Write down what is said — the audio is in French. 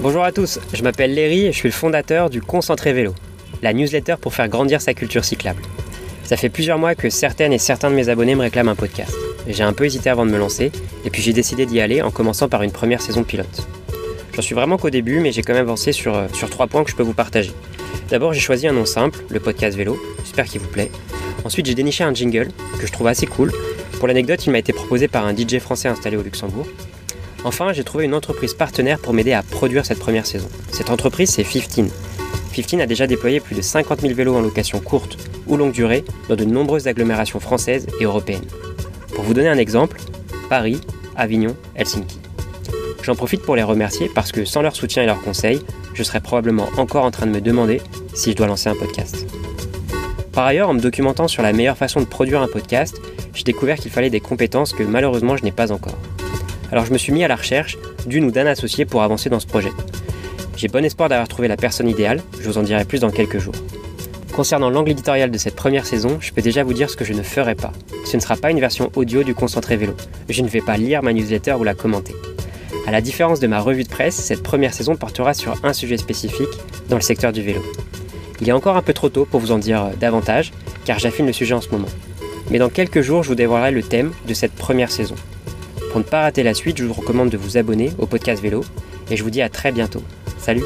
Bonjour à tous, je m'appelle Léry et je suis le fondateur du Concentré Vélo, la newsletter pour faire grandir sa culture cyclable. Ça fait plusieurs mois que certaines et certains de mes abonnés me réclament un podcast. J'ai un peu hésité avant de me lancer, et puis j'ai décidé d'y aller en commençant par une première saison pilote. J'en suis vraiment qu'au début, mais j'ai quand même avancé sur, euh, sur trois points que je peux vous partager. D'abord, j'ai choisi un nom simple, le podcast vélo, j'espère qu'il vous plaît. Ensuite, j'ai déniché un jingle que je trouve assez cool. Pour l'anecdote, il m'a été proposé par un DJ français installé au Luxembourg. Enfin, j'ai trouvé une entreprise partenaire pour m'aider à produire cette première saison. Cette entreprise, c'est 15. 15 a déjà déployé plus de 50 000 vélos en location courte ou longue durée dans de nombreuses agglomérations françaises et européennes. Pour vous donner un exemple, Paris, Avignon, Helsinki. J'en profite pour les remercier parce que sans leur soutien et leurs conseils, je serais probablement encore en train de me demander si je dois lancer un podcast. Par ailleurs, en me documentant sur la meilleure façon de produire un podcast, j'ai découvert qu'il fallait des compétences que malheureusement je n'ai pas encore. Alors je me suis mis à la recherche d'une ou d'un associé pour avancer dans ce projet. J'ai bon espoir d'avoir trouvé la personne idéale, je vous en dirai plus dans quelques jours. Concernant l'angle éditorial de cette première saison, je peux déjà vous dire ce que je ne ferai pas. Ce ne sera pas une version audio du concentré vélo. Je ne vais pas lire ma newsletter ou la commenter. À la différence de ma revue de presse, cette première saison portera sur un sujet spécifique dans le secteur du vélo. Il est encore un peu trop tôt pour vous en dire davantage, car j'affine le sujet en ce moment. Mais dans quelques jours, je vous dévoilerai le thème de cette première saison. Pour ne pas rater la suite, je vous recommande de vous abonner au podcast vélo, et je vous dis à très bientôt. Salut